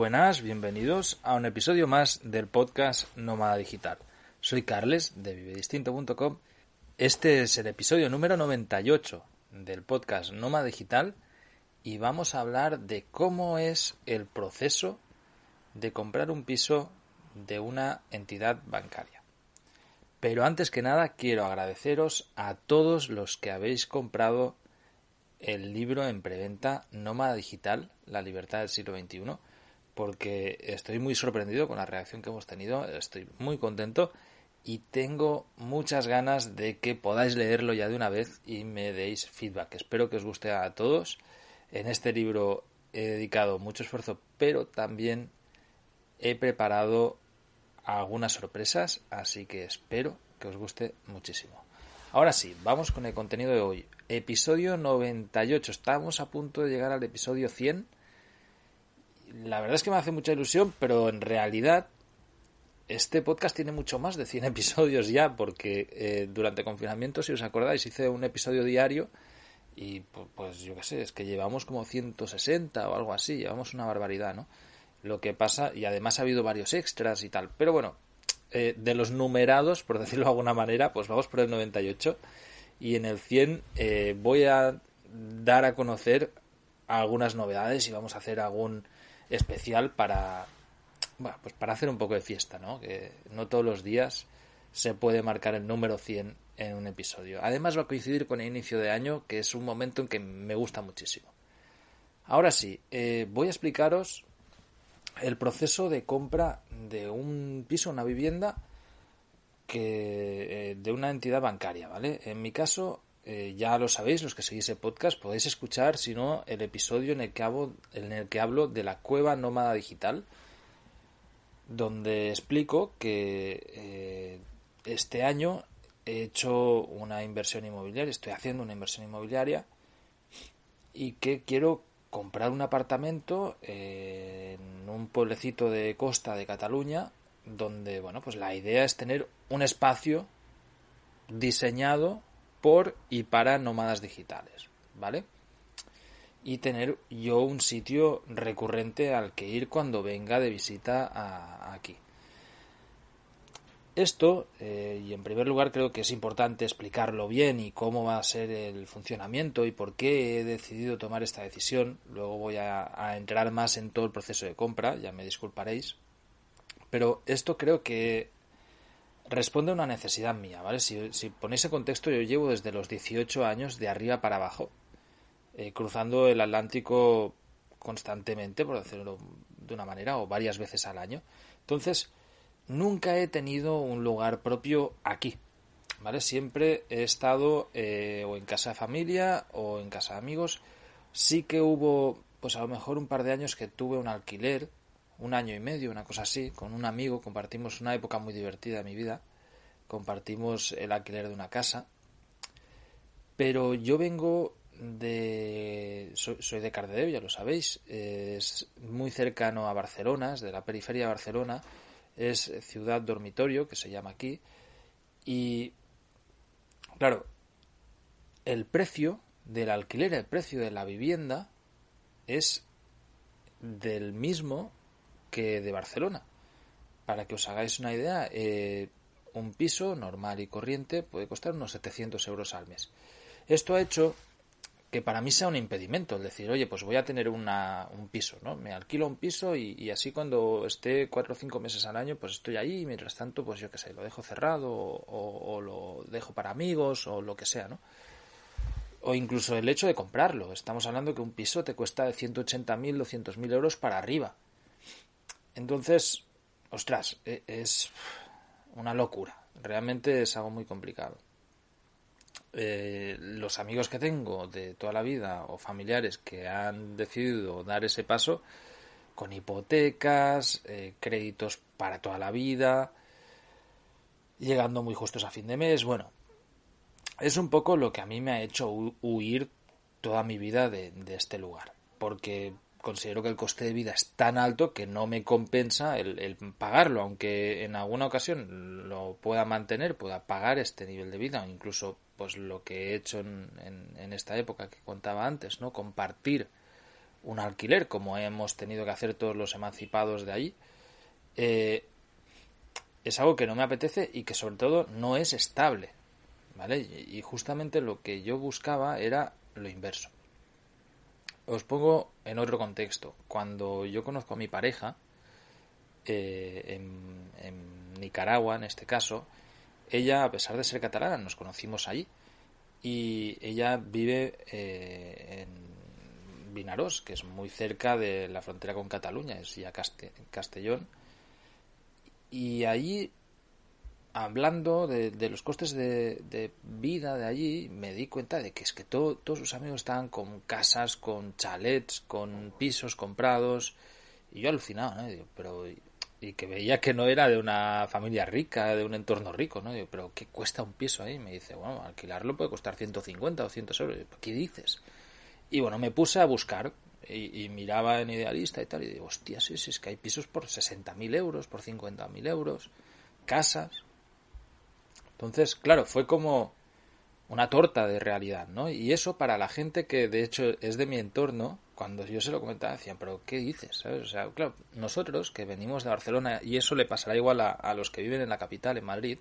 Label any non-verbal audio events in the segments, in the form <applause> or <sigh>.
buenas, bienvenidos a un episodio más del podcast Nómada Digital. Soy Carles de vivedistinto.com. Este es el episodio número 98 del podcast Nómada Digital y vamos a hablar de cómo es el proceso de comprar un piso de una entidad bancaria. Pero antes que nada quiero agradeceros a todos los que habéis comprado el libro en preventa Nómada Digital, La libertad del siglo XXI porque estoy muy sorprendido con la reacción que hemos tenido, estoy muy contento y tengo muchas ganas de que podáis leerlo ya de una vez y me deis feedback. Espero que os guste a todos. En este libro he dedicado mucho esfuerzo, pero también he preparado algunas sorpresas, así que espero que os guste muchísimo. Ahora sí, vamos con el contenido de hoy. Episodio 98. Estamos a punto de llegar al episodio 100 la verdad es que me hace mucha ilusión, pero en realidad este podcast tiene mucho más de 100 <laughs> episodios ya, porque eh, durante confinamiento, si os acordáis, hice un episodio diario y pues yo qué sé, es que llevamos como 160 o algo así, llevamos una barbaridad, ¿no? Lo que pasa, y además ha habido varios extras y tal, pero bueno, eh, de los numerados, por <laughs> decirlo de alguna manera, pues vamos por el 98 y en el 100 eh, voy a dar a conocer algunas novedades y vamos a hacer algún especial para, pues para hacer un poco de fiesta, ¿no? Que no todos los días se puede marcar el número 100 en un episodio. Además va a coincidir con el inicio de año, que es un momento en que me gusta muchísimo. Ahora sí, eh, voy a explicaros el proceso de compra de un piso, una vivienda, que eh, de una entidad bancaria, ¿vale? En mi caso, eh, ya lo sabéis, los que seguís el podcast, podéis escuchar, si no, el episodio en el, que hablo, en el que hablo de la cueva nómada digital, donde explico que eh, este año he hecho una inversión inmobiliaria, estoy haciendo una inversión inmobiliaria y que quiero comprar un apartamento en un pueblecito de costa de Cataluña donde, bueno, pues la idea es tener un espacio diseñado por y para nómadas digitales, ¿vale? Y tener yo un sitio recurrente al que ir cuando venga de visita aquí. Esto, eh, y en primer lugar creo que es importante explicarlo bien y cómo va a ser el funcionamiento y por qué he decidido tomar esta decisión. Luego voy a entrar más en todo el proceso de compra, ya me disculparéis. Pero esto creo que responde a una necesidad mía, ¿vale? Si, si ponéis en contexto, yo llevo desde los 18 años de arriba para abajo, eh, cruzando el Atlántico constantemente, por decirlo de una manera, o varias veces al año. Entonces, nunca he tenido un lugar propio aquí, ¿vale? Siempre he estado eh, o en casa de familia o en casa de amigos. Sí que hubo, pues a lo mejor un par de años que tuve un alquiler, un año y medio, una cosa así, con un amigo, compartimos una época muy divertida de mi vida, compartimos el alquiler de una casa, pero yo vengo de... soy, de Cardedeu, ya lo sabéis, es muy cercano a Barcelona, es de la periferia de Barcelona, es ciudad dormitorio, que se llama aquí, y claro, el precio del alquiler, el precio de la vivienda es del mismo que de Barcelona. Para que os hagáis una idea, eh, un piso normal y corriente puede costar unos 700 euros al mes. Esto ha hecho que para mí sea un impedimento el decir, oye, pues voy a tener una, un piso, ¿no? Me alquilo un piso y, así cuando esté cuatro o cinco meses al año, pues estoy ahí y mientras tanto, pues yo qué sé, lo dejo cerrado o, o, lo dejo para amigos o lo que sea, ¿no? O incluso el hecho de comprarlo. Estamos hablando que un piso te cuesta de 180.000, 200.000 euros para arriba. Entonces, ostras, e, es una locura. Realmente es algo muy complicado. Eh, los amigos que tengo de toda la vida o familiares que han decidido dar ese paso con hipotecas, eh, créditos para toda la vida, llegando muy justos a fin de mes, bueno, es un poco lo que a mí me ha hecho huir toda mi vida de, de este lugar, porque considero que el coste de vida es tan alto que no me compensa el, pagarlo, aunque en alguna ocasión lo pueda mantener, pueda pagar este nivel de vida, o incluso pues lo que he hecho en, esta época que contaba antes, ¿no? Compartir un alquiler, como hemos tenido que hacer todos los emancipados de ahí, eh, es algo que no me apetece y que sobre todo no es estable. ¿Vale? Y justamente lo que yo buscaba era lo inverso. Os pongo en otro contexto. Cuando yo conozco a mi pareja, eh, en, Nicaragua en este caso, ella, a pesar de ser catalana, nos conocimos allí. Y ella vive eh, en Vinarós, que es muy cerca de la frontera con Cataluña, es ya Castellón. Y allí hablando de, los costes de, vida de allí, me di cuenta de que es que todos sus amigos estaban con casas, con chalets, con pisos comprados. Y yo alucinaba, ¿no? pero, y que veía que no era de una familia rica, de un entorno rico, ¿no? Pero ¿qué cuesta un piso ahí? Me dice, bueno, alquilarlo puede costar 150 o 200 euros. ¿Qué dices? Y bueno, me puse a buscar y, miraba en Idealista y tal, y digo, hostia, sí, sí, es que hay pisos por 60.000 euros, por 50.000 euros, casas. Entonces, claro, fue como una torta de realidad, ¿no? Y eso para la gente que de hecho es de mi entorno, cuando yo se lo comentaba, decían, pero ¿qué dices? O sea, claro, nosotros que venimos de Barcelona, y eso le pasará igual a, a los que viven en la capital, en Madrid,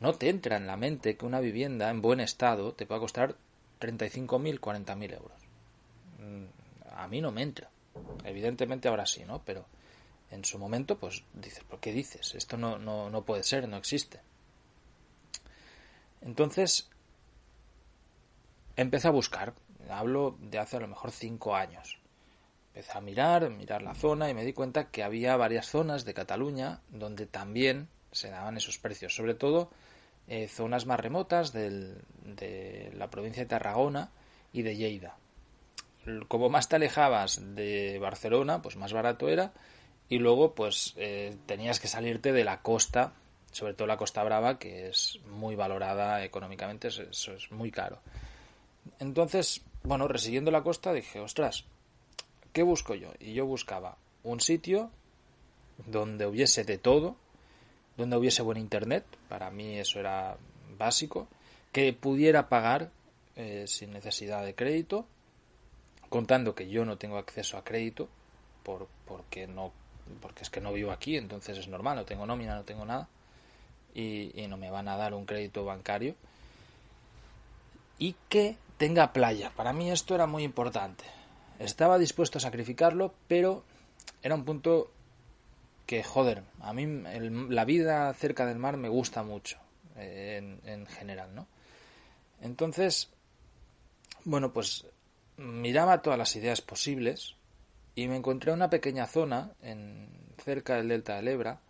no te entra en la mente que una vivienda en buen estado te pueda costar 35.000, 40.000 euros. Mm, a mí no me entra. Evidentemente ahora sí, ¿no? Pero en su momento, pues dices, ¿por qué dices? Esto no, no, no puede ser, no existe. Entonces, empecé a buscar. Hablo de hace a lo mejor cinco años. Empecé a mirar, mirar la zona y me di cuenta que había varias zonas de Cataluña donde también se daban esos precios. Sobre todo eh, zonas más remotas de la provincia de Tarragona y de Lleida. Como más te alejabas de Barcelona, pues más barato era. Y luego, pues eh, tenías que salirte de la costa sobre todo la Costa Brava, que es muy valorada económicamente, eso es muy caro. Entonces, bueno, resiguiendo la costa, dije, ostras, ¿qué busco yo? Y yo buscaba un sitio donde hubiese de todo, donde hubiese buen internet, para mí eso era básico, que pudiera pagar eh, sin necesidad de crédito, contando que yo no tengo acceso a crédito, por, porque no porque es que no vivo aquí, entonces es normal, no tengo nómina, no tengo nada y, no me van a dar un crédito bancario. Y que tenga playa. Para mí esto era muy importante. Estaba dispuesto a sacrificarlo, pero era un punto que, joder, a mí la vida cerca del mar me gusta mucho, eh, en, en, general, ¿no? Entonces, bueno, pues miraba todas las ideas posibles y me encontré una pequeña zona en, cerca del delta del Ebra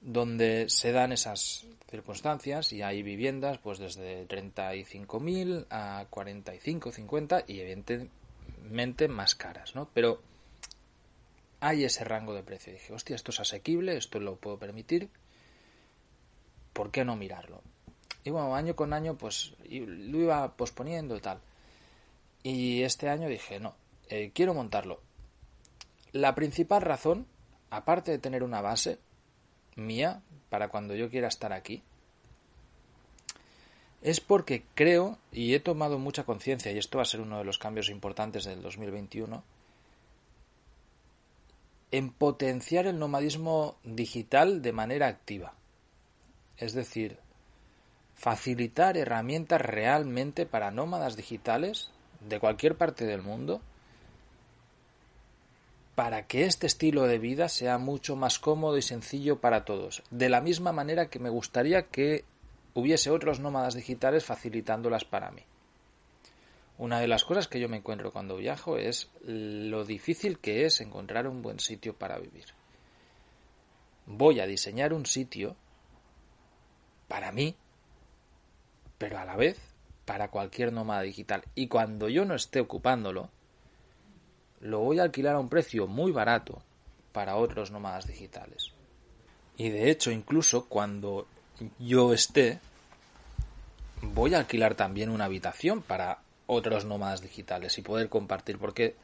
donde se dan esas circunstancias y hay viviendas pues desde 35.000 a 45, 50 y evidentemente más caras, ¿no? Pero hay ese rango de precio. dije, hostia, esto es asequible, esto lo puedo permitir, ¿por qué no mirarlo? Y bueno, año con año pues lo iba posponiendo y tal. Y este año dije, no, eh, quiero montarlo. La principal razón, aparte de tener una base, mía para cuando yo quiera estar aquí es porque creo y he tomado mucha conciencia, y esto va a ser uno de los cambios importantes del 2021, en potenciar el nomadismo digital de manera activa. Es decir, facilitar herramientas realmente para nómadas digitales de cualquier parte del mundo para que este estilo de vida sea mucho más cómodo y sencillo para todos. De la misma manera que me gustaría que hubiese otros nómadas digitales facilitándolas para mí. Una de las cosas que yo me encuentro cuando viajo es lo difícil que es encontrar un buen sitio para vivir. Voy a diseñar un sitio para mí, pero a la vez para cualquier nómada digital. Y cuando yo no esté ocupándolo, lo voy a alquilar a un precio muy barato para otros nómadas digitales. Y de hecho, incluso cuando yo esté, voy a alquilar también una habitación para otros nómadas digitales y poder compartir, porque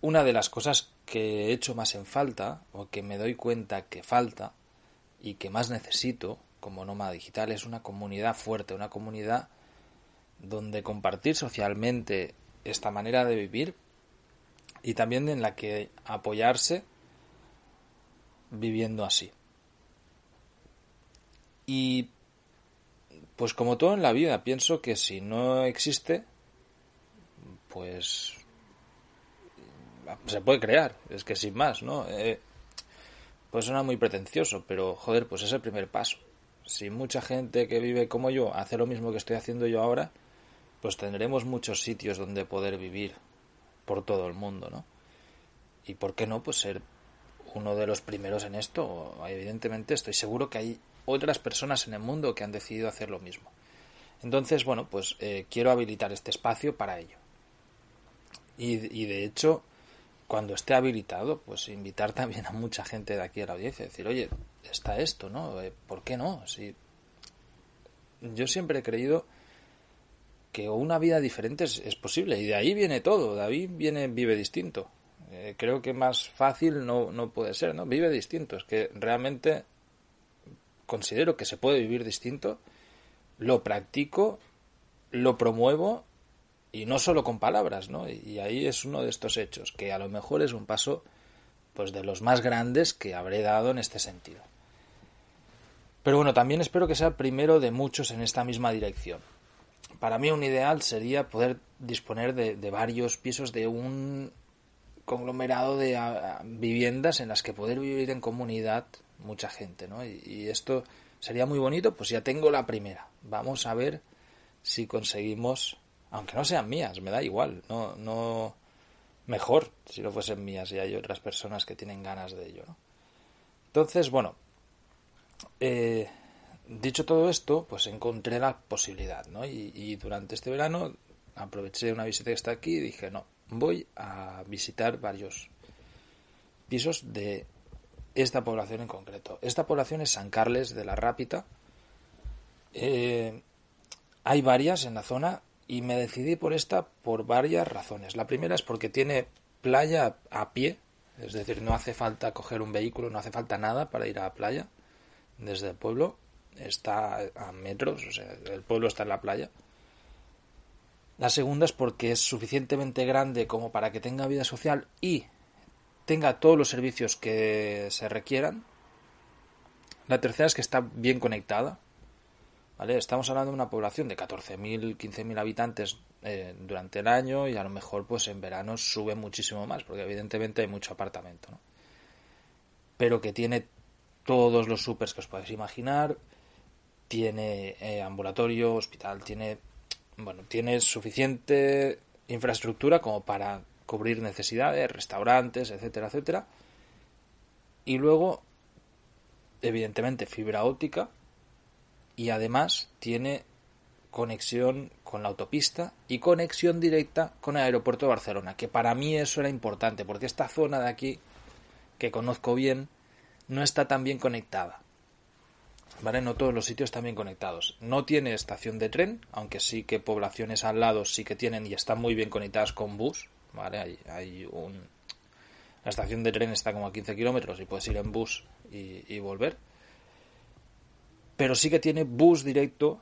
una de las cosas que he hecho más en falta, o que me doy cuenta que falta, y que más necesito como nómada digital, es una comunidad fuerte, una comunidad donde compartir socialmente esta manera de vivir y también en la que apoyarse viviendo así. Y pues como todo en la vida, pienso que si no existe, pues se puede crear, es que sin más, ¿no? Eh, pues suena muy pretencioso, pero joder, pues es el primer paso. Si mucha gente que vive como yo hace lo mismo que estoy haciendo yo ahora, pues tendremos muchos sitios donde poder vivir por todo el mundo, ¿no? Y por qué no, pues ser uno de los primeros en esto. Evidentemente estoy seguro que hay otras personas en el mundo que han decidido hacer lo mismo. Entonces, bueno, pues eh, quiero habilitar este espacio para ello. Y, y, de hecho, cuando esté habilitado, pues invitar <laughs> también a mucha gente de aquí a la audiencia, decir, oye, está esto, ¿no? Eh, ¿Por qué no? Si... Yo siempre he creído que una vida diferente es, posible y de ahí viene todo, de ahí viene vive distinto. Eh, creo que más fácil no, no puede ser, ¿no? Vive distinto, es que realmente considero que se puede vivir distinto, lo practico, lo promuevo y no solo con palabras, ¿no? Y ahí es uno de estos hechos, que a lo mejor es un paso pues de los más grandes que habré dado en este sentido. Pero bueno, también espero que sea primero de muchos en esta misma dirección. Para mí un ideal sería poder disponer de, varios pisos de un conglomerado de viviendas en las que poder vivir en comunidad mucha gente, ¿no? y esto sería muy bonito, pues ya tengo la primera. Vamos a ver si conseguimos aunque no sean mías, me da igual, no, no, mejor si no fuesen mías y hay otras personas que tienen ganas de ello, ¿no? Entonces, bueno, eh, dicho todo esto, pues encontré la posibilidad, ¿no? Y, durante este verano aproveché una visita que está aquí y dije, no, voy a visitar varios pisos de esta población en concreto. Esta población es San Carles de la Rápita. Eh, hay varias en la zona y me decidí por esta por varias razones. La primera es porque tiene playa a pie, es decir, no hace falta coger un vehículo, no hace falta nada para ir a la playa desde el pueblo. Está a metros, o sea, el pueblo está en la playa. La segunda es porque es suficientemente grande como para que tenga vida social y tenga todos los servicios que se requieran. La tercera es que está bien conectada, Estamos hablando de una población de 14.000, 15.000 habitantes eh, durante el año y a lo mejor pues en verano sube muchísimo más, porque evidentemente hay mucho apartamento, ¿no? Pero que tiene todos los supers que os podéis imaginar, tiene eh, ambulatorio, hospital, tiene, bueno, tiene suficiente infraestructura como para cubrir necesidades, restaurantes, etcétera, etcétera. Y luego, evidentemente, fibra óptica, y además tiene conexión con la autopista y conexión directa con el aeropuerto de Barcelona, que para mí eso era importante, porque esta zona de aquí, que conozco bien, no está tan bien conectada. ¿Vale? No todos los sitios están bien conectados. No tiene estación de tren, aunque sí que poblaciones al lado sí que tienen y están muy bien conectadas con bus. ¿Vale? Hay, hay un... La estación de tren está como a 15 kilómetros y puedes ir en bus y, y volver pero sí que tiene bus directo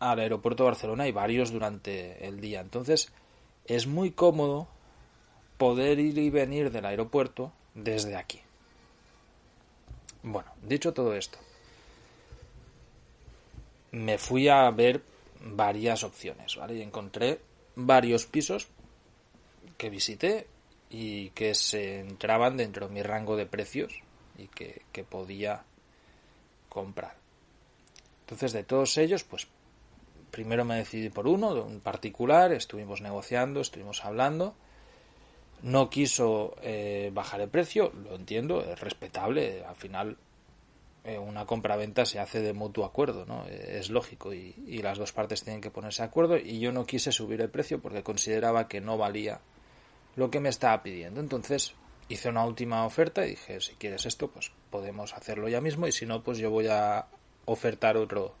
al aeropuerto de Barcelona y varios durante el día. Entonces es muy cómodo poder ir y venir del aeropuerto desde aquí. Bueno, dicho todo esto, me fui a ver varias opciones, ¿vale? Y encontré varios pisos que visité y que se entraban dentro de mi rango de precios y que, que podía comprar. Entonces, de todos ellos, pues primero me decidí por uno, un particular, estuvimos negociando, estuvimos hablando. No quiso eh, bajar el precio, lo entiendo, es respetable. Al final, eh, una compra-venta se hace de mutuo acuerdo, ¿no? Eh, es lógico y, las dos partes tienen que ponerse de acuerdo. Y yo no quise subir el precio porque consideraba que no valía lo que me estaba pidiendo. Entonces hice una última oferta y dije: si quieres esto, pues podemos hacerlo ya mismo. Y si no, pues yo voy a ofertar otro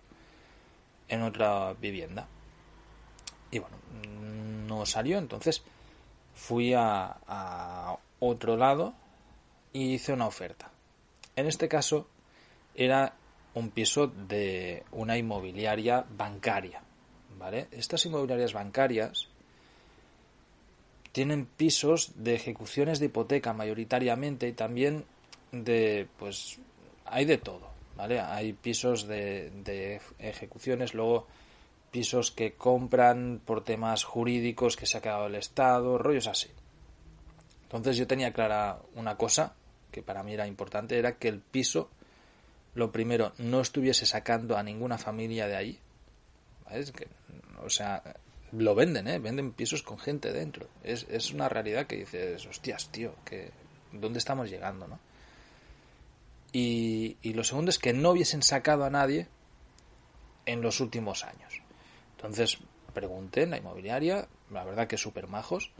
en otra vivienda. Y bueno, no salió, entonces fui a, a otro lado y hice una oferta. En este caso era un piso de una inmobiliaria bancaria, ¿vale? Estas inmobiliarias bancarias tienen pisos de ejecuciones de hipoteca mayoritariamente y también de, pues, hay de todo, ¿vale? Hay pisos de, de ejecuciones, luego pisos que compran por temas jurídicos que se ha quedado el Estado, rollos así. Entonces yo tenía clara una cosa que para mí era importante, era que el piso, lo primero, no estuviese sacando a ninguna familia de ahí. O sea, lo venden, ¿eh? Venden pisos con gente dentro. Es, es una realidad que dices, hostias, tío, que ¿dónde estamos llegando, no? Y, y lo segundo es que no hubiesen sacado a nadie en los últimos años. Entonces pregunté en la inmobiliaria, la verdad que súper majos,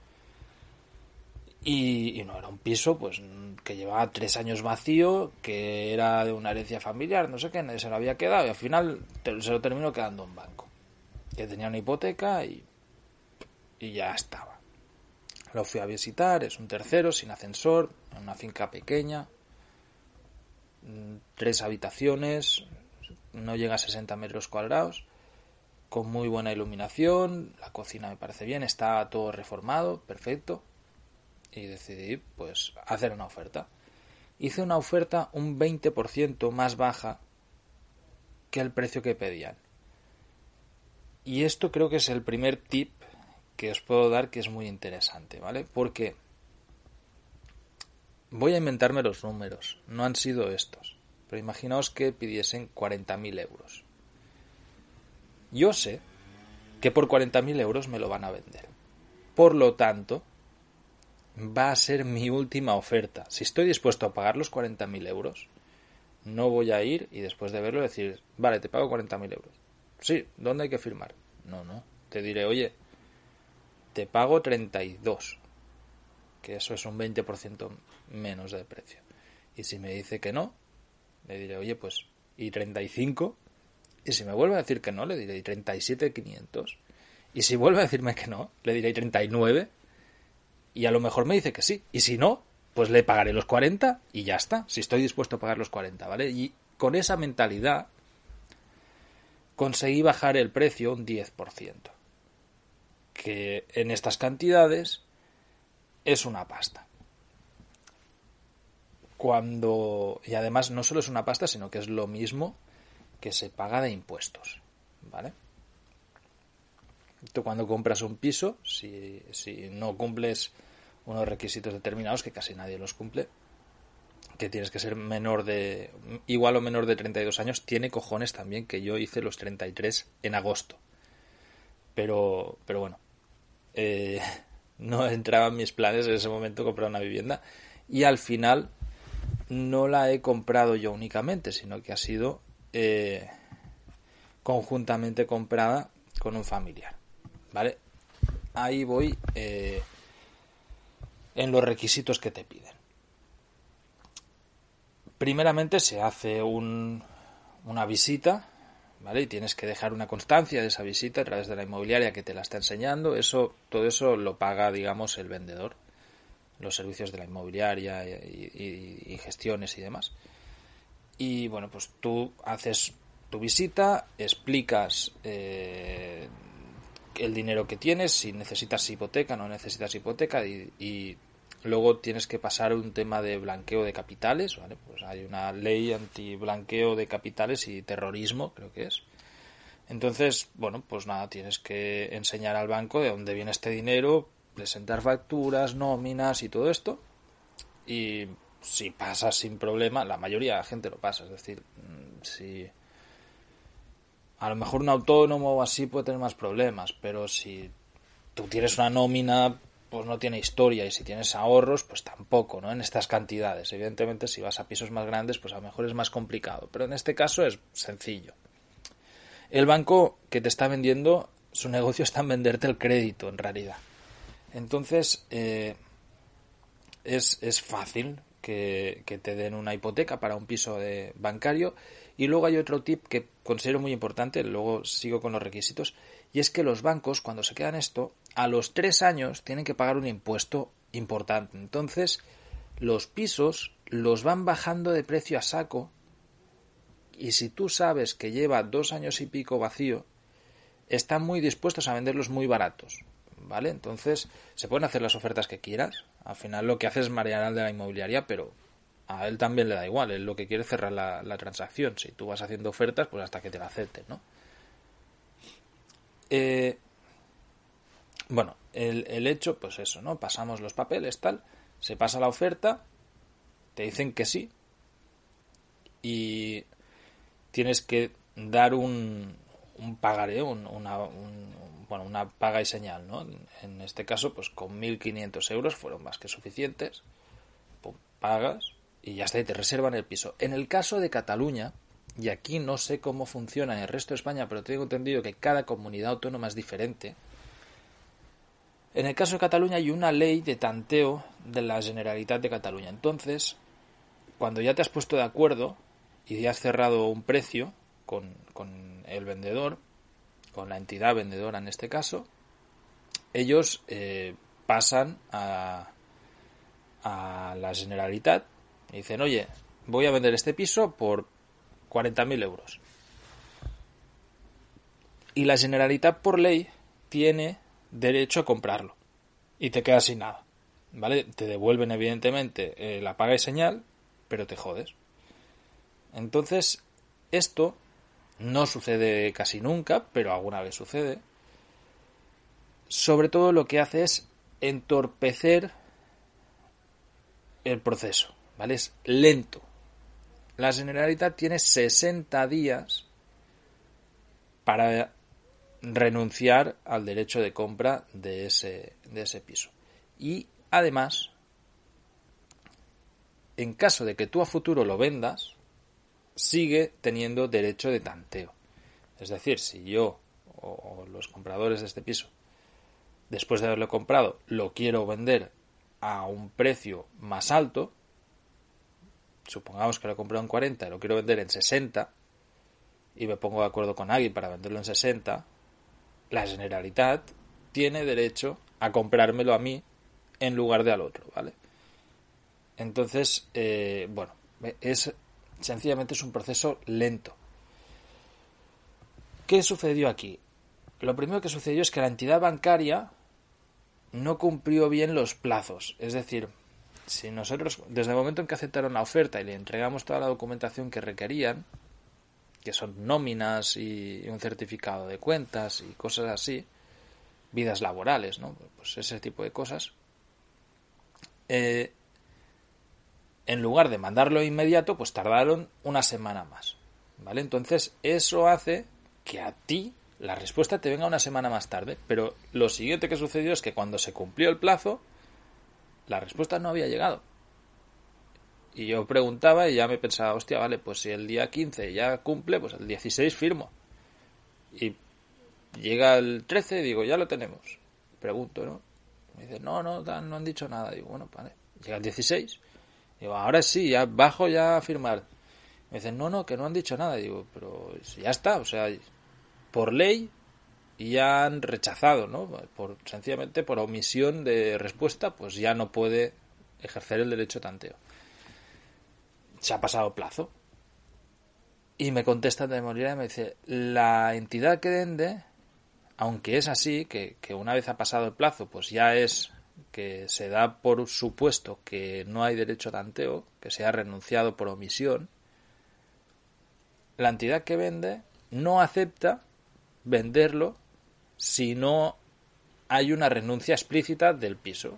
y, no era un piso pues que llevaba tres años vacío, que era de una herencia familiar, no sé qué, nadie se lo había quedado y al final se lo terminó quedando un banco, que tenía una hipoteca y, y ya estaba. Lo fui a visitar, es un tercero, sin ascensor, en una finca pequeña, mm, tres habitaciones, no llega a 60 metros cuadrados con muy buena iluminación, la cocina me parece bien, está todo reformado, perfecto. Y decidí, pues, hacer una oferta. Hice una oferta un 20% más baja que el precio que pedían. Y esto creo que es el primer tip que os puedo dar que es muy interesante, ¿vale? Porque voy a inventarme los números, no han sido estos. Pero imaginaos que pidiesen 40.000 euros. Yo sé que por 40.000 euros me lo van a vender. Por lo tanto, va a ser mi última oferta. Si estoy dispuesto a pagar los 40.000 euros, no voy a ir y después de verlo decir, vale, te pago 40.000 euros. Sí, ¿dónde hay que firmar? No, no. Te diré, oye, te pago 32, que eso es un 20% menos de precio. Y si me dice que no, le diré, oye, pues, ¿y 35? Y si me vuelve a decir que no, le diré 37.500. Y si vuelve a decirme que no, le diré 39. Y a lo mejor me dice que sí. Y si no, pues le pagaré los 40 y ya está. Si estoy dispuesto a pagar los 40, ¿vale? Y con esa mentalidad conseguí bajar el precio un 10%. Que en estas cantidades es una pasta. Cuando. Y además no solo es una pasta, sino que es lo mismo que se paga de impuestos, ¿vale? Tú cuando compras un piso, si, si no cumples unos requisitos determinados, que casi nadie los cumple, que tienes que ser menor de igual o menor de 32 años, tiene cojones también que yo hice los 33 en agosto. Pero, pero bueno, eh, <laughs> no entraba en mis planes en ese momento comprar una vivienda y al final no la he comprado yo únicamente, sino que ha sido eh, conjuntamente comprada con un familiar. ¿Vale? Ahí voy eh, en los requisitos que te piden. Primeramente se hace un, una visita, ¿vale? Y tienes que dejar una constancia de esa visita a través de la inmobiliaria que te la está enseñando. Eso, todo eso lo paga, digamos, el vendedor, los servicios de la inmobiliaria y gestiones y demás. Y bueno, pues tú haces tu visita, explicas eh, el dinero que tienes, si necesitas hipoteca, no necesitas hipoteca, y, luego tienes que pasar un tema de blanqueo de capitales, ¿vale? Pues hay una ley anti-blanqueo de capitales y terrorismo, creo que es. Entonces, bueno, pues nada, tienes que enseñar al banco de dónde viene este dinero, presentar facturas, nóminas y todo esto. Y si pasas sin problema, la mayoría de la gente lo pasa. Es decir, mm, si a lo mejor un autónomo o así puede tener más problemas, pero si tú tienes una nómina, pues no tiene historia y si tienes ahorros, pues tampoco, ¿no? En estas cantidades. Evidentemente, si vas a pisos más grandes, pues a lo mejor es más complicado, pero en este caso es sencillo. El banco que te está vendiendo, su negocio <laughs> está en venderte el crédito, en realidad. Entonces, eh, es, es fácil que, te den una hipoteca para un piso de bancario. Y luego hay otro tip que considero muy importante, luego sigo con los requisitos, y es que los bancos, cuando se quedan esto, a los tres años tienen que pagar un impuesto importante. Entonces, los pisos los van bajando de precio a saco, y si tú sabes que lleva dos años y pico vacío, están muy dispuestos a venderlos muy baratos. ¿vale? Entonces, se pueden hacer las ofertas que quieras. Al final lo que hace es marear al de la inmobiliaria, pero a él también le da igual. Él lo que quiere es cerrar la, transacción. Si tú vas haciendo ofertas, pues hasta que te la acepten, ¿no? Eh, bueno, el, el hecho, pues eso, ¿no? Pasamos los papeles, tal, se pasa la oferta, te dicen que sí, y tienes que dar un, un pagaré, una, bueno, una paga y señal, ¿no? En este caso, pues con 1.500 euros fueron más que suficientes, pagas y ya está, y te reservan el piso. En el caso de Cataluña, y aquí no sé cómo funciona en el resto de España, pero tengo entendido que cada comunidad autónoma es diferente. En el caso de Cataluña hay una ley de tanteo de la Generalitat de Cataluña. Entonces, cuando ya te has puesto de acuerdo y ya has cerrado un precio con, con el vendedor, con la entidad vendedora en este caso, ellos eh, pasan a, a la Generalitat y dicen, oye, voy a vender este piso por 40.000 euros. Y la Generalitat por ley tiene derecho a comprarlo. Y te quedas sin nada. ¿Vale? Te devuelven evidentemente eh, la paga y señal, pero te jodes. Entonces, esto no sucede casi nunca, pero alguna vez sucede. Sobre todo lo que hace es entorpecer el proceso, Es lento, la Generalitat tiene 60 días para renunciar al derecho de compra de ese, de ese piso. Y además, en caso de que tú a futuro lo vendas, sigue teniendo derecho de tanteo. Es decir, si yo o los compradores de este piso, después de haberlo comprado, lo quiero vender a un precio más alto, supongamos que lo he comprado en 40 y lo quiero vender en 60 y me pongo de acuerdo con alguien para venderlo en 60, la Generalitat tiene derecho a comprármelo a mí en lugar de al otro, ¿vale? Entonces, eh, bueno, es sencillamente es un proceso lento. ¿Qué sucedió aquí? Lo primero que sucedió es que la entidad bancaria no cumplió bien los plazos, es decir, si nosotros, desde el momento en que aceptaron la oferta y le entregamos toda la documentación que requerían, que son nóminas y un certificado de cuentas y cosas así, vidas laborales, ¿no? Pues ese tipo de cosas. Eh, en lugar de mandarlo inmediato, pues tardaron una semana más. ¿Vale? Entonces, eso hace que a ti la respuesta te venga una semana más tarde. Pero lo siguiente que sucedió es que cuando se cumplió el plazo, la respuesta no había llegado. Y yo preguntaba y ya me pensaba, hostia, vale, pues si el día 15 ya cumple, pues el 16 firmo. Y llega el 13 y digo, ya lo tenemos. Pregunto, ¿no? Me dice, no, no, no han dicho nada. Digo, bueno, vale. Llega el 16. Digo, ahora sí, ya bajo ya a firmar. Me dicen, no, no, que no han dicho nada. Digo, pero ya está, o sea, por ley y han rechazado, ¿no? Por, sencillamente por omisión de respuesta, pues ya no puede ejercer el derecho de tanteo. Se ha pasado plazo. Y me contesta de memoria y me dice, la entidad que vende, aunque es así, que, que una vez ha pasado el plazo, pues ya es que se da por supuesto que no hay derecho a tanteo, que se ha renunciado por omisión, la entidad que vende no acepta venderlo si no hay una renuncia explícita del piso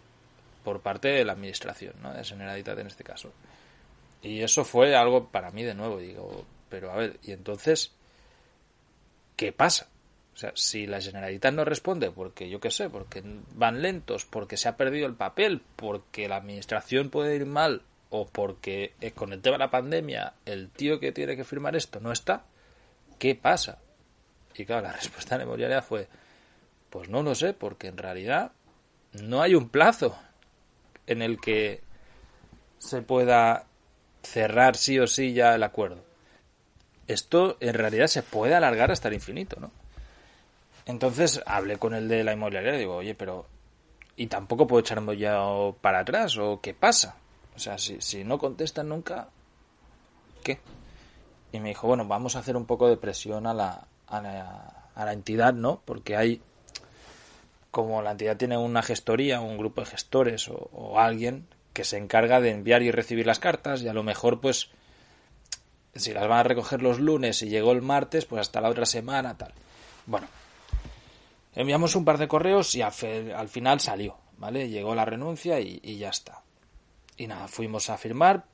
por parte de la administración, ¿no? de Generalitat en este caso. Y eso fue algo para mí de nuevo, digo, pero a ver, y entonces, ¿qué pasa? O sea, si la Generalitat no responde porque, yo qué sé, porque van lentos, porque se ha perdido el papel, porque la administración puede ir mal, o porque eh, con el tema de la pandemia el tío que tiene que firmar esto no está, ¿qué pasa? Y claro, la <laughs> respuesta memorial fue, pues no lo sé, porque en realidad no hay un plazo en el que se pueda cerrar sí o sí ya el acuerdo. Esto en realidad se puede alargar hasta el infinito, ¿no? Entonces hablé con el de la inmobiliaria y digo, oye, pero y tampoco puedo echarme ya para atrás o qué pasa. O sea, si, si no contestan nunca, ¿qué? Y me dijo, bueno, vamos a hacer un poco de presión a la, a la, a la entidad, ¿no? Porque hay como la entidad tiene una gestoría, un grupo de gestores o, alguien que se encarga de enviar y recibir las cartas y a lo mejor pues si las van a recoger los lunes y llegó el martes, pues hasta la otra semana, tal. Bueno, enviamos un par de correos y al, final salió, ¿vale? Llegó la renuncia y, y, ya está. Y nada, fuimos a firmar.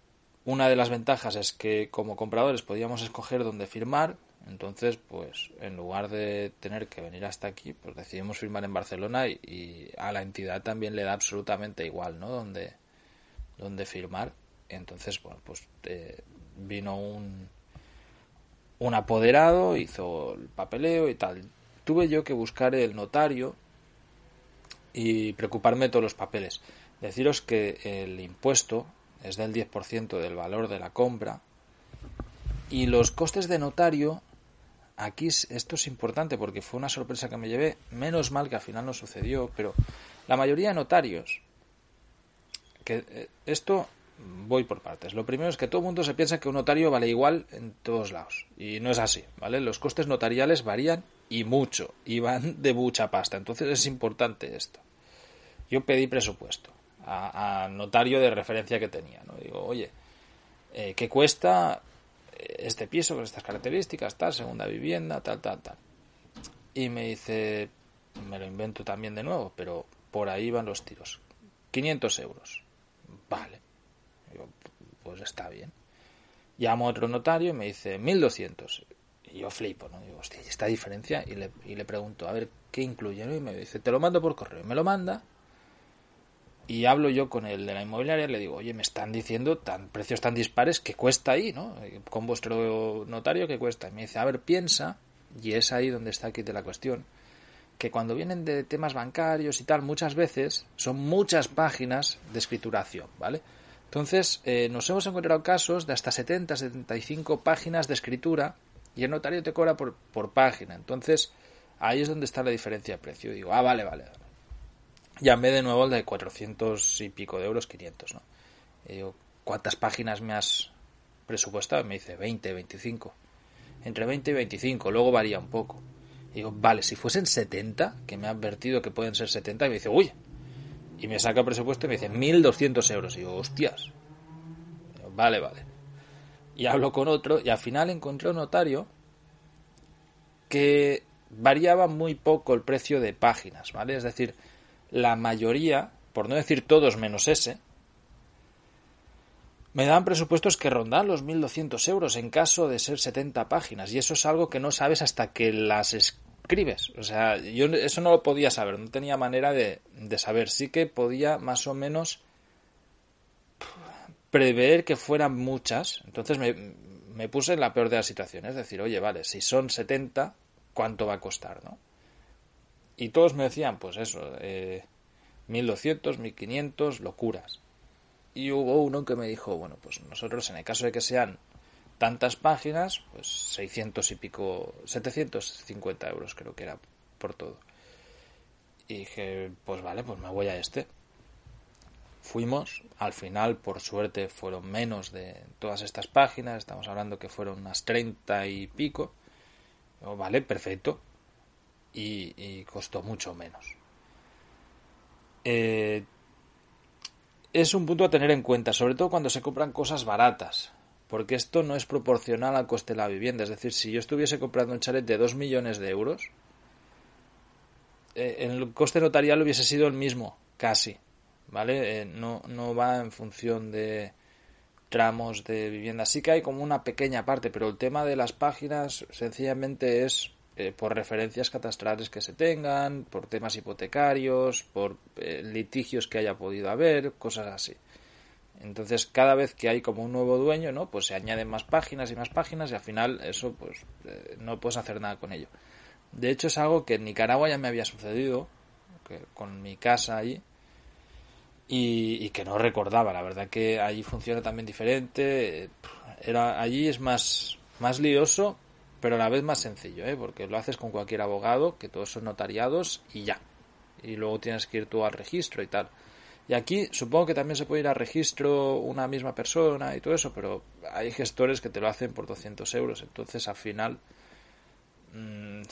Una de las ventajas es que como compradores podíamos escoger dónde firmar, entonces, pues en lugar de tener que venir hasta aquí, pues decidimos firmar en Barcelona y, a la entidad también le da absolutamente igual, ¿no? Donde, donde firmar. Entonces, bueno, pues eh, vino un, un apoderado, hizo el papeleo y tal. Tuve yo que buscar el notario y preocuparme de todos los papeles. Deciros que el impuesto es del 10% del valor de la compra y los costes de notario aquí esto es importante porque fue una sorpresa que me llevé. Menos mal que al final no sucedió, pero la mayoría de notarios, que eh, esto voy por partes. Lo primero es que todo el mundo se piensa que un notario vale igual en todos lados. Y no es así, ¿vale? Los costes notariales varían y mucho, y van <laughs> de mucha pasta. Entonces es importante esto. Yo pedí presupuesto a, notario de referencia que tenía, ¿no? Digo, oye, eh, ¿qué cuesta este piso con estas características, tal, segunda vivienda, tal, tal, tal. Y me dice, me lo invento también de nuevo, pero por ahí van los tiros. 500 euros. Vale. pues está bien. Llamo a otro notario y me dice 1200. Y yo flipo, ¿no? Digo, hostia, esta diferencia? Y le, y le pregunto, a ver, ¿qué incluye? Y me dice, te lo mando por correo. Me lo manda y hablo yo con el de la inmobiliaria y le digo, oye, me están diciendo tan precios tan dispares que cuesta ahí, ¿no? Con vuestro notario que cuesta. Y me dice, a ver, piensa, y es ahí donde está aquí de la cuestión, que cuando vienen de temas bancarios y tal, muchas veces son muchas páginas de escrituración, ¿vale? Entonces, eh, nos hemos encontrado casos de hasta 70, 75 páginas de escritura y el notario te cobra por, por página. Entonces, ahí es donde está la diferencia de precio. Digo, ah, vale, vale, Llamé de nuevo al de 400 y pico de euros, 500, ¿no? Y digo, ¿cuántas páginas me has presupuestado? me dice 20, 25. Entre 20 y 25, luego varía un poco. Y digo, vale, si fuesen 70, que me ha advertido que pueden ser 70, y me dice, uy. Y me saca el presupuesto y me dice 1200 euros. Y digo, hostias. vale, vale. Y hablo con otro, y al final encontré un notario que variaba muy poco el precio de páginas, ¿vale? Es decir, la mayoría, por no decir todos menos ese, me dan presupuestos que rondan los 1.200 euros en caso de ser 70 páginas. Y eso es algo que no sabes hasta que las escribes. O sea, yo eso no lo podía saber, no tenía manera de, de saber. Sí que podía más o menos prever que fueran muchas. Entonces me, me puse en la peor de las situaciones. Es decir, oye, vale, si son 70, ¿cuánto va a costar? ¿no? Y todos me decían, pues eso, eh, 1200, 1500, locuras. Y hubo uno que me dijo, bueno, pues nosotros en el caso de que sean tantas páginas, pues 600 y pico, 750 euros creo que era por todo. Y dije, pues vale, pues me voy a este. Fuimos, al final, por suerte, fueron menos de todas estas páginas, estamos hablando que fueron unas 30 y pico. vale, perfecto, y, costó mucho menos. Eh, es un punto a tener en cuenta, sobre todo cuando se compran cosas baratas, porque esto no es proporcional al coste de la vivienda. Es decir, si yo estuviese comprando un chalet de 2 millones de euros, eh, el coste notarial hubiese sido el mismo, casi. ¿Vale? Eh, no, no va en función de tramos de vivienda. Sí que hay como una pequeña parte, pero el tema de las páginas sencillamente es eh, por referencias catastrales que se tengan, por temas hipotecarios, por eh, litigios que haya podido haber, cosas así. Entonces, cada vez que hay como un nuevo dueño, ¿no? Pues se añaden más páginas y más páginas y al final eso, pues, eh, no puedes hacer nada con ello. De hecho, es algo que en Nicaragua ya me había sucedido, con mi casa allí, y, y, que no recordaba. La verdad que allí funciona también diferente. Era, allí es más, más lioso, pero a la vez más sencillo, ¿eh? porque lo haces con cualquier abogado, que todos son notariados y ya. Y luego tienes que ir tú al registro y tal. Y aquí supongo que también se puede ir al registro una misma persona y todo eso, pero hay gestores que te lo hacen por 200 euros. Entonces al final mm,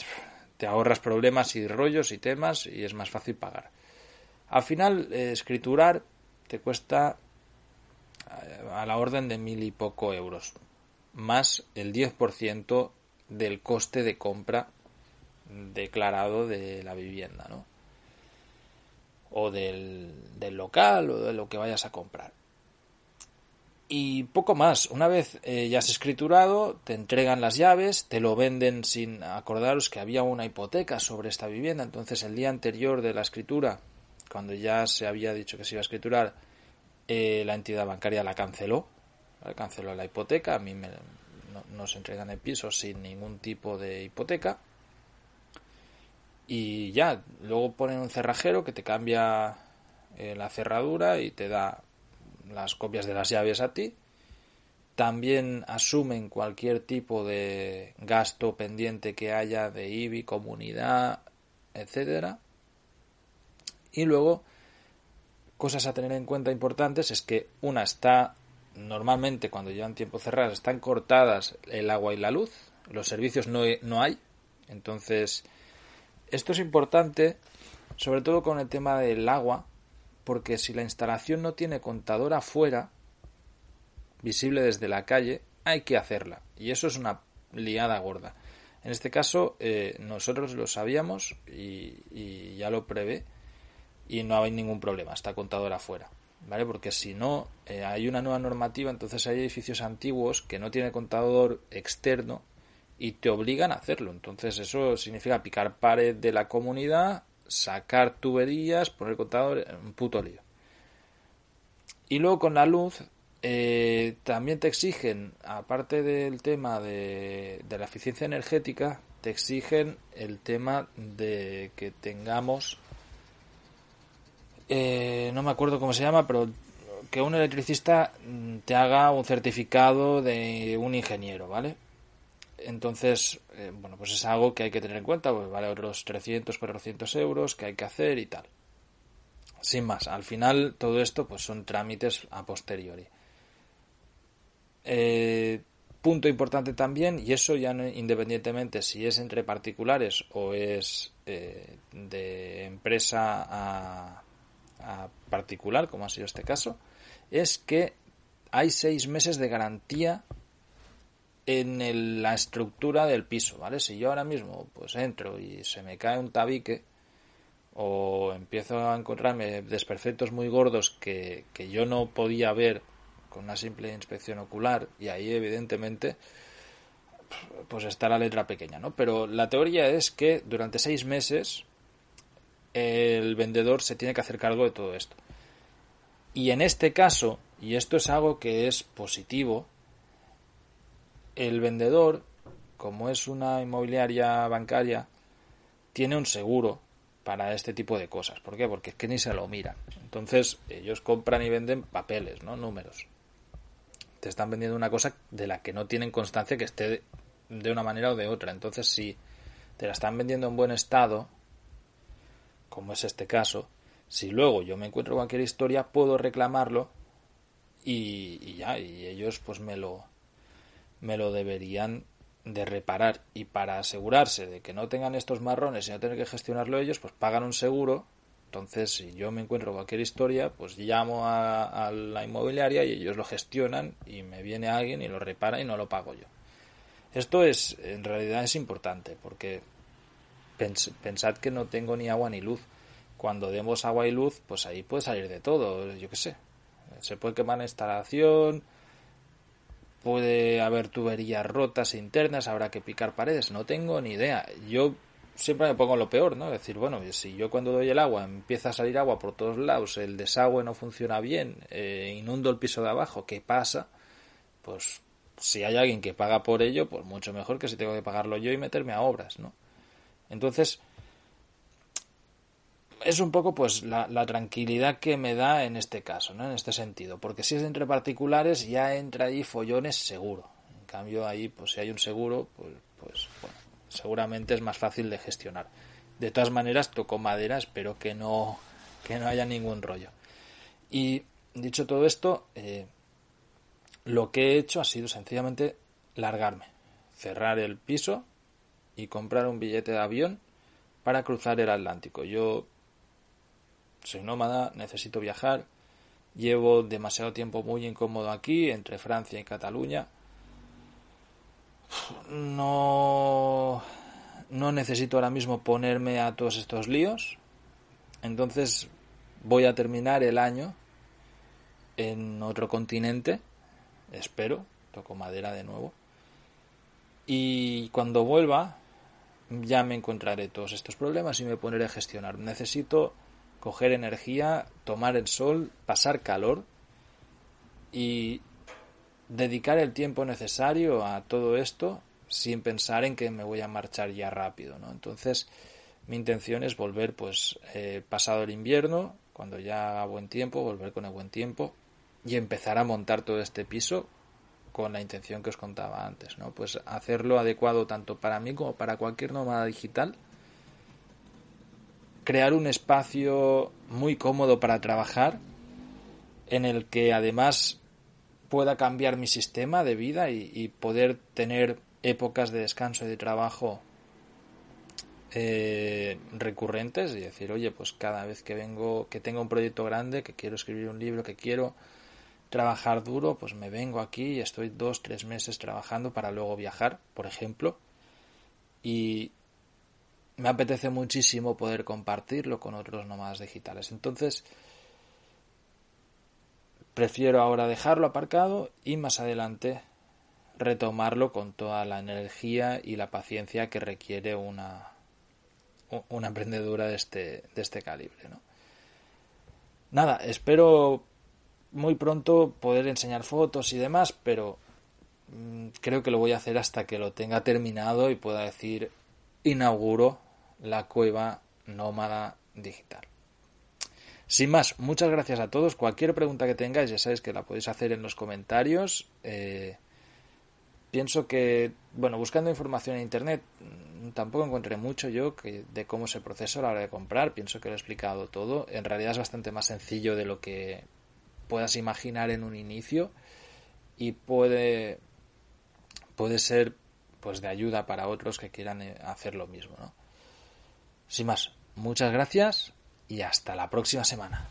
te ahorras problemas y rollos y temas y es más fácil pagar. Al final, eh, escriturar te cuesta eh, a la orden de mil y poco euros, más el 10% del coste de compra declarado de la vivienda, ¿no? O del, del local o de lo que vayas a comprar. Y poco más. Una vez eh, ya has escriturado, te entregan las llaves, te lo venden sin acordaros que había una hipoteca sobre esta vivienda. Entonces el día anterior de la escritura, cuando ya se había dicho que se iba a escriturar, eh, la entidad bancaria la canceló. Canceló la hipoteca. A mí me, no, se entregan el piso sin ningún tipo de hipoteca. Y ya, luego ponen un cerrajero que te cambia eh, la cerradura y te da las copias de las llaves a ti. También asumen cualquier tipo de gasto pendiente que haya de IBI, comunidad, etcétera. Y luego, cosas a tener en cuenta importantes es que una está normalmente cuando llevan tiempo cerradas están cortadas el agua y la luz, los servicios no, no hay. Entonces, esto es importante, sobre todo con el tema del agua, porque si la instalación no tiene contador afuera, visible desde la calle, hay que hacerla. Y eso es una liada gorda. En este caso, eh, nosotros lo sabíamos y, ya lo prevé y no hay ningún problema, está contador afuera. ¿Vale? Porque si no, eh, hay una nueva normativa, entonces hay edificios antiguos que no tienen contador externo y te obligan a hacerlo. Entonces eso significa picar pared de la comunidad sacar tuberías, poner contador, un puto lío. Y luego con la luz, eh, también te exigen, aparte del tema de, la eficiencia energética, te exigen el tema de que tengamos, eh, no me acuerdo cómo se llama, pero que un electricista te haga un certificado de un ingeniero, ¿vale? Entonces, eh, bueno, pues es algo que hay que tener en cuenta, pues vale otros 300, 400 euros que hay que hacer y tal. Sin más, al final todo esto pues son trámites a posteriori. Eh, punto importante también, y eso ya independientemente si es entre particulares o es de empresa a, particular, como ha sido este caso, es que hay seis meses de garantía en la estructura del piso, ¿vale? Si yo ahora mismo pues entro y se me cae un tabique o empiezo a encontrarme desperfectos muy gordos que, que yo no podía ver con una simple inspección ocular y ahí evidentemente pues está la letra pequeña, ¿no? Pero la teoría es que durante seis meses el vendedor se tiene que hacer cargo de todo esto. Y en este caso, y esto es algo que es positivo, el vendedor, como es una inmobiliaria bancaria, tiene un seguro para este tipo de cosas. ¿Por qué? Porque es que ni se lo miran. Entonces, ellos compran y venden papeles, ¿no? Números. Te están vendiendo una cosa de la que no tienen constancia que esté de una manera o de otra. Entonces, si te la están vendiendo en buen estado, como es este caso, si luego yo me encuentro cualquier historia, puedo reclamarlo y, ya, y ellos pues me lo, me lo deberían de reparar y para asegurarse de que no tengan estos marrones y no tener que gestionarlo ellos, pues pagan un seguro. Entonces, si yo me encuentro cualquier historia, pues llamo a, la inmobiliaria y ellos lo gestionan y me viene alguien y lo repara y no lo pago yo. Esto es, en realidad es importante porque pensad que no tengo ni agua ni luz. Cuando demos agua y luz, pues ahí puede salir de todo, yo qué sé. Se puede quemar la instalación, puede haber tuberías rotas internas, habrá que picar paredes, no tengo ni idea. Yo siempre me pongo lo peor, ¿no? Es decir, bueno, si yo cuando doy el agua empieza a salir agua por todos lados, el desagüe no funciona bien, eh, inundo el piso de abajo, ¿qué pasa? Pues si hay alguien que paga por ello, pues mucho mejor que si tengo que pagarlo yo y meterme a obras, ¿no? Entonces, es un poco pues la, tranquilidad que me da en este caso, ¿no? En este sentido, porque si es entre particulares ya entra ahí follones seguro. En cambio ahí pues si hay un seguro, pues, pues bueno, seguramente es más fácil de gestionar. De todas maneras toco madera, espero que no que no haya ningún rollo. Y dicho todo esto, eh, lo que he hecho ha sido sencillamente largarme, cerrar el piso y comprar un billete de avión para cruzar el Atlántico. Yo soy nómada, necesito viajar, llevo demasiado tiempo muy incómodo aquí, entre Francia y Cataluña. No, no necesito ahora mismo ponerme a todos estos líos. Entonces voy a terminar el año en otro continente, espero, toco madera de nuevo. Y cuando vuelva, ya me encontraré todos estos problemas y me pondré a gestionar. Necesito coger energía, tomar el sol, pasar calor y dedicar el tiempo necesario a todo esto sin pensar en que me voy a marchar ya rápido, ¿no? Entonces, mi intención es volver, pues, eh, pasado el invierno, cuando ya haga buen tiempo, volver con el buen tiempo y empezar a montar todo este piso con la intención que os contaba antes, ¿no? Pues hacerlo adecuado tanto para mí como para cualquier nómada digital. Crear un espacio muy cómodo para trabajar en el que además pueda cambiar mi sistema de vida y, poder tener épocas de descanso y de trabajo eh, recurrentes y decir, oye, pues cada vez que vengo, que tengo un proyecto grande, que quiero escribir un libro, que quiero trabajar duro, pues me vengo aquí y estoy dos, tres meses trabajando para luego viajar, por ejemplo. Y me apetece muchísimo poder compartirlo con otros nómadas digitales. Entonces, prefiero ahora dejarlo aparcado y más adelante retomarlo con toda la energía y la paciencia que requiere una, una emprendedora de este, de este calibre. ¿no? Nada, espero muy pronto poder enseñar fotos y demás, pero mm, creo que lo voy a hacer hasta que lo tenga terminado y pueda decir inauguro la cueva nómada digital. Sin más, muchas gracias a todos. Cualquier pregunta que tengáis, ya sabéis que la podéis hacer en los comentarios. Eh, pienso que, bueno, buscando información en internet, mm, tampoco encontré mucho yo que, de cómo es el proceso a la hora de comprar. Pienso que lo he explicado todo. En realidad es bastante más sencillo de lo que puedas imaginar en un inicio y puede, puede ser pues de ayuda para otros que quieran eh, hacer lo mismo. ¿no? Sin más, muchas gracias y hasta la próxima semana.